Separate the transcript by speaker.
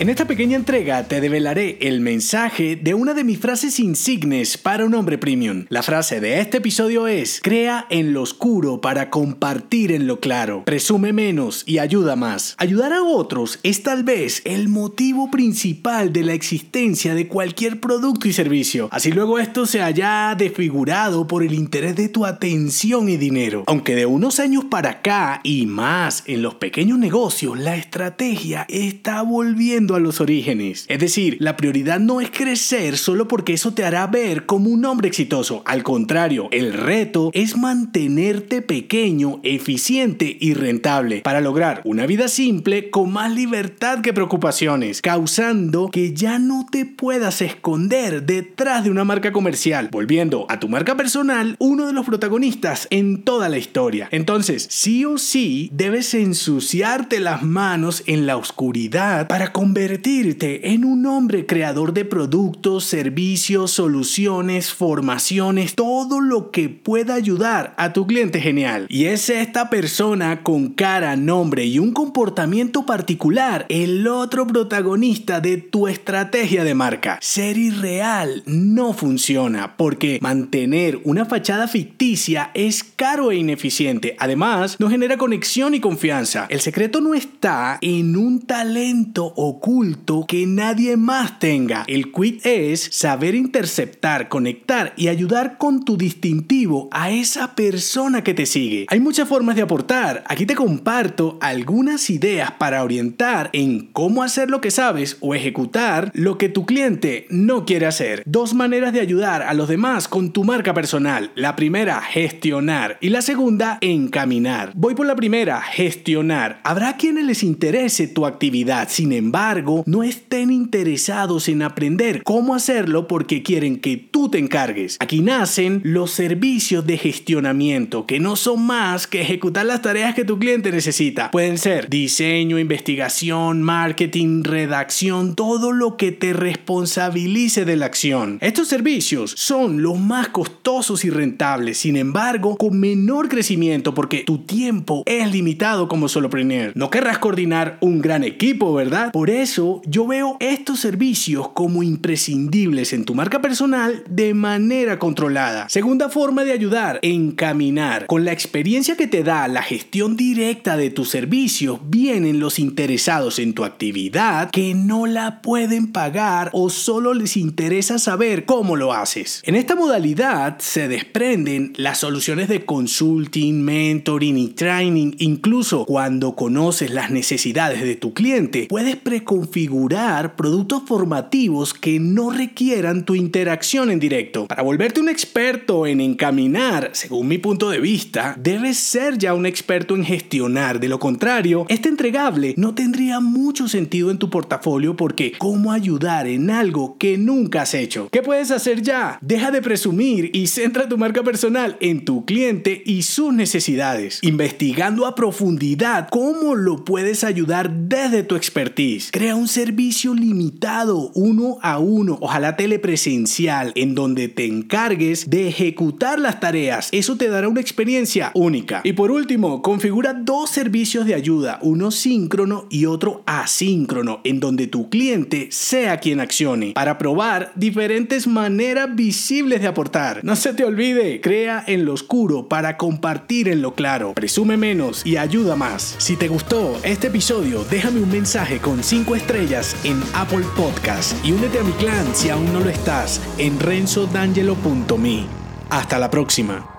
Speaker 1: En esta pequeña entrega te develaré el mensaje de una de mis frases insignes para un hombre premium. La frase de este episodio es, crea en lo oscuro para compartir en lo claro, presume menos y ayuda más. Ayudar a otros es tal vez el motivo principal de la existencia de cualquier producto y servicio. Así luego esto se haya desfigurado por el interés de tu atención y dinero. Aunque de unos años para acá y más en los pequeños negocios, la estrategia está volviendo a los orígenes. Es decir, la prioridad no es crecer solo porque eso te hará ver como un hombre exitoso. Al contrario, el reto es mantenerte pequeño, eficiente y rentable para lograr una vida simple con más libertad que preocupaciones, causando que ya no te puedas esconder detrás de una marca comercial, volviendo a tu marca personal uno de los protagonistas en toda la historia. Entonces, sí o sí, debes ensuciarte las manos en la oscuridad para convertir convertirte en un hombre creador de productos, servicios, soluciones, formaciones, todo lo que pueda ayudar a tu cliente genial. Y es esta persona con cara, nombre y un comportamiento particular el otro protagonista de tu estrategia de marca. Ser irreal no funciona porque mantener una fachada ficticia es caro e ineficiente. Además, no genera conexión y confianza. El secreto no está en un talento oculto que nadie más tenga. El quid es saber interceptar, conectar y ayudar con tu distintivo a esa persona que te sigue. Hay muchas formas de aportar. Aquí te comparto algunas ideas para orientar en cómo hacer lo que sabes o ejecutar lo que tu cliente no quiere hacer. Dos maneras de ayudar a los demás con tu marca personal. La primera, gestionar y la segunda, encaminar. Voy por la primera, gestionar. Habrá quienes les interese tu actividad, sin embargo, no estén interesados en aprender cómo hacerlo porque quieren que te encargues. Aquí nacen los servicios de gestionamiento, que no son más que ejecutar las tareas que tu cliente necesita. Pueden ser diseño, investigación, marketing, redacción, todo lo que te responsabilice de la acción. Estos servicios son los más costosos y rentables, sin embargo, con menor crecimiento porque tu tiempo es limitado como solopreneur. No querrás coordinar un gran equipo, ¿verdad? Por eso yo veo estos servicios como imprescindibles en tu marca personal de manera controlada. Segunda forma de ayudar, encaminar. Con la experiencia que te da la gestión directa de tus servicios, vienen los interesados en tu actividad que no la pueden pagar o solo les interesa saber cómo lo haces. En esta modalidad se desprenden las soluciones de consulting, mentoring y training. Incluso cuando conoces las necesidades de tu cliente, puedes preconceber configurar productos formativos que no requieran tu interacción en directo. Para volverte un experto en encaminar, según mi punto de vista, debes ser ya un experto en gestionar. De lo contrario, este entregable no tendría mucho sentido en tu portafolio porque ¿cómo ayudar en algo que nunca has hecho? ¿Qué puedes hacer ya? Deja de presumir y centra tu marca personal en tu cliente y sus necesidades, investigando a profundidad cómo lo puedes ayudar desde tu expertise. Crea un servicio limitado, uno a uno, ojalá telepresencial, en donde te encargues de ejecutar las tareas. Eso te dará una experiencia única. Y por último, configura dos servicios de ayuda, uno síncrono y otro asíncrono, en donde tu cliente sea quien accione, para probar diferentes maneras visibles de aportar. No se te olvide, crea en lo oscuro para compartir en lo claro. Presume menos y ayuda más. Si te gustó este episodio, déjame un mensaje con 5 estrellas en Apple Podcast y únete a mi clan si aún no lo estás en renzodangelo.me. Hasta la próxima.